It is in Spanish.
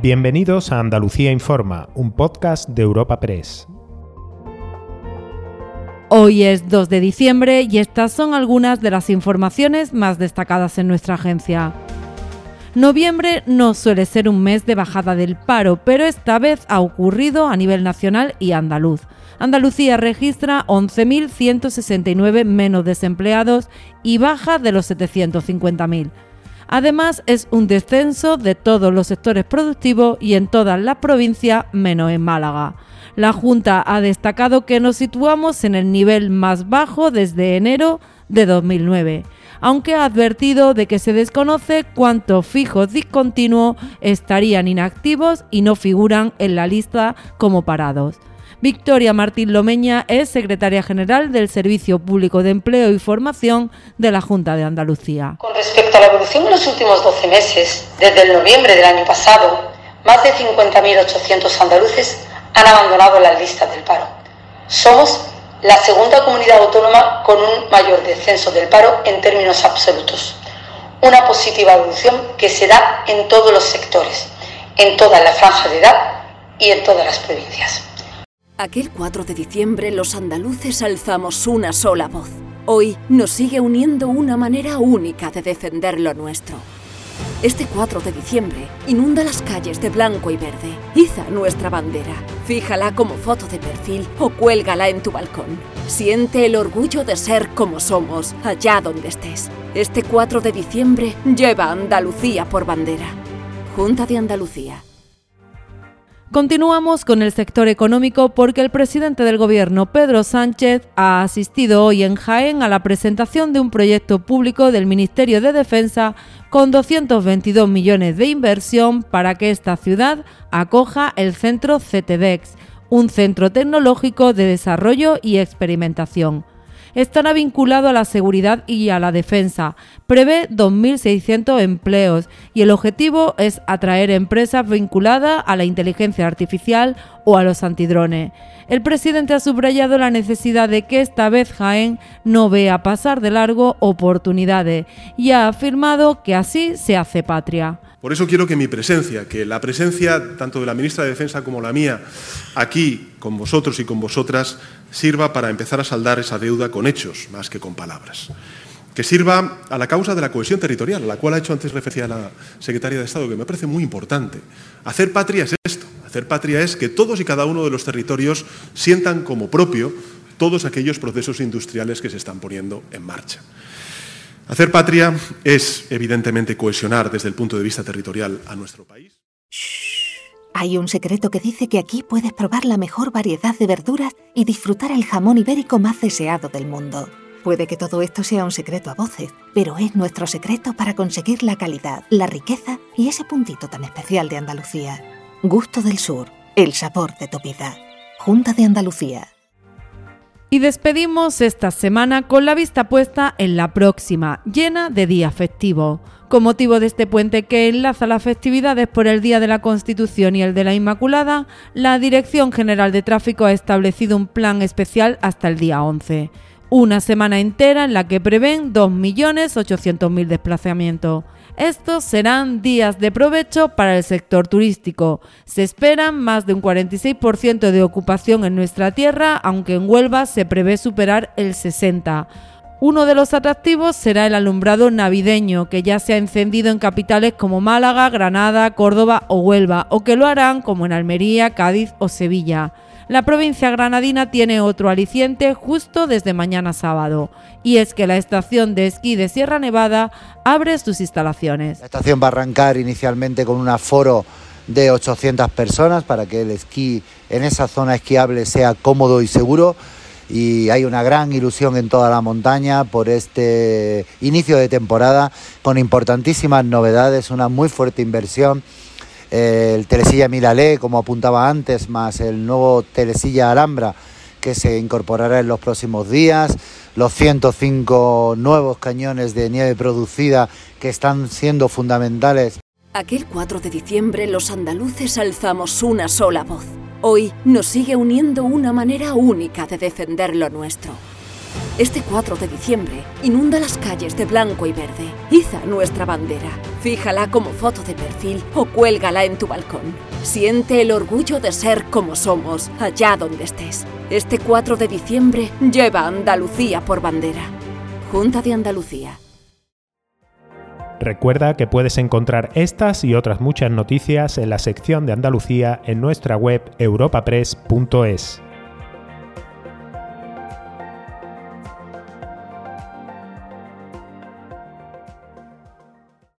Bienvenidos a Andalucía Informa, un podcast de Europa Press. Hoy es 2 de diciembre y estas son algunas de las informaciones más destacadas en nuestra agencia. Noviembre no suele ser un mes de bajada del paro, pero esta vez ha ocurrido a nivel nacional y andaluz. Andalucía registra 11.169 menos desempleados y baja de los 750.000. Además, es un descenso de todos los sectores productivos y en todas las provincias menos en Málaga. La Junta ha destacado que nos situamos en el nivel más bajo desde enero de 2009, aunque ha advertido de que se desconoce cuántos fijos discontinuos estarían inactivos y no figuran en la lista como parados. Victoria Martín Lomeña es secretaria general del Servicio Público de Empleo y Formación de la Junta de Andalucía. Con respecto a la evolución en los últimos 12 meses, desde el noviembre del año pasado, más de 50.800 andaluces han abandonado las listas del paro. Somos la segunda comunidad autónoma con un mayor descenso del paro en términos absolutos. Una positiva evolución que se da en todos los sectores, en todas las franjas de edad y en todas las provincias. Aquel 4 de diciembre los andaluces alzamos una sola voz. Hoy nos sigue uniendo una manera única de defender lo nuestro. Este 4 de diciembre inunda las calles de blanco y verde. Iza nuestra bandera. Fíjala como foto de perfil o cuélgala en tu balcón. Siente el orgullo de ser como somos, allá donde estés. Este 4 de diciembre lleva Andalucía por bandera. Junta de Andalucía. Continuamos con el sector económico porque el presidente del gobierno, Pedro Sánchez, ha asistido hoy en Jaén a la presentación de un proyecto público del Ministerio de Defensa con 222 millones de inversión para que esta ciudad acoja el centro CTDEX, un centro tecnológico de desarrollo y experimentación estará vinculado a la seguridad y a la defensa. Prevé 2.600 empleos y el objetivo es atraer empresas vinculadas a la inteligencia artificial o a los antidrones. El presidente ha subrayado la necesidad de que esta vez Jaén no vea pasar de largo oportunidades y ha afirmado que así se hace patria. Por eso quiero que mi presencia, que la presencia tanto de la ministra de Defensa como la mía aquí con vosotros y con vosotras, sirva para empezar a saldar esa deuda con hechos más que con palabras. Que sirva a la causa de la cohesión territorial, a la cual ha hecho antes referencia la secretaria de Estado, que me parece muy importante. Hacer patria es esto. Hacer patria es que todos y cada uno de los territorios sientan como propio todos aquellos procesos industriales que se están poniendo en marcha. Hacer patria es, evidentemente, cohesionar desde el punto de vista territorial a nuestro país. Hay un secreto que dice que aquí puedes probar la mejor variedad de verduras y disfrutar el jamón ibérico más deseado del mundo. Puede que todo esto sea un secreto a voces, pero es nuestro secreto para conseguir la calidad, la riqueza y ese puntito tan especial de Andalucía. Gusto del Sur, el sabor de tu vida. Junta de Andalucía. Y despedimos esta semana con la vista puesta en la próxima, llena de día festivo. Con motivo de este puente que enlaza las festividades por el Día de la Constitución y el de la Inmaculada, la Dirección General de Tráfico ha establecido un plan especial hasta el día 11. Una semana entera en la que prevén 2.800.000 desplazamientos. Estos serán días de provecho para el sector turístico. Se esperan más de un 46% de ocupación en nuestra tierra, aunque en Huelva se prevé superar el 60%. Uno de los atractivos será el alumbrado navideño, que ya se ha encendido en capitales como Málaga, Granada, Córdoba o Huelva, o que lo harán como en Almería, Cádiz o Sevilla. La provincia granadina tiene otro aliciente justo desde mañana sábado, y es que la estación de esquí de Sierra Nevada abre sus instalaciones. La estación va a arrancar inicialmente con un aforo de 800 personas para que el esquí en esa zona esquiable sea cómodo y seguro y hay una gran ilusión en toda la montaña por este inicio de temporada con importantísimas novedades, una muy fuerte inversión el Telesilla Milalé, como apuntaba antes, más el nuevo Telesilla Alhambra que se incorporará en los próximos días, los 105 nuevos cañones de nieve producida que están siendo fundamentales. Aquel 4 de diciembre los andaluces alzamos una sola voz. Hoy nos sigue uniendo una manera única de defender lo nuestro. Este 4 de diciembre, inunda las calles de blanco y verde. Iza nuestra bandera. Fíjala como foto de perfil o cuélgala en tu balcón. Siente el orgullo de ser como somos, allá donde estés. Este 4 de diciembre, lleva Andalucía por bandera. Junta de Andalucía. Recuerda que puedes encontrar estas y otras muchas noticias en la sección de Andalucía en nuestra web europapress.es.